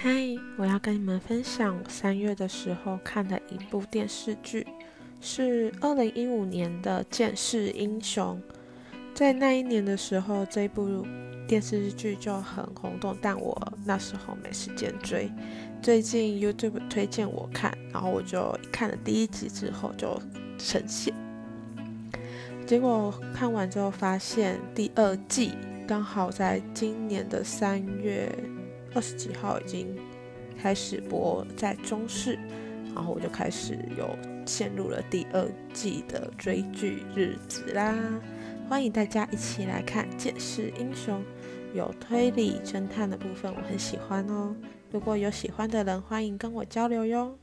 嗨，我要跟你们分享我三月的时候看的一部电视剧，是二零一五年的《剑士英雄》。在那一年的时候，这部电视剧就很轰动，但我那时候没时间追。最近 YouTube 推荐我看，然后我就看了第一集之后就呈现。结果看完之后发现，第二季刚好在今年的三月。二十几号已经开始播在中视，然后我就开始有陷入了第二季的追剧日子啦。欢迎大家一起来看《剑士英雄》，有推理侦探的部分，我很喜欢哦。如果有喜欢的人，欢迎跟我交流哟。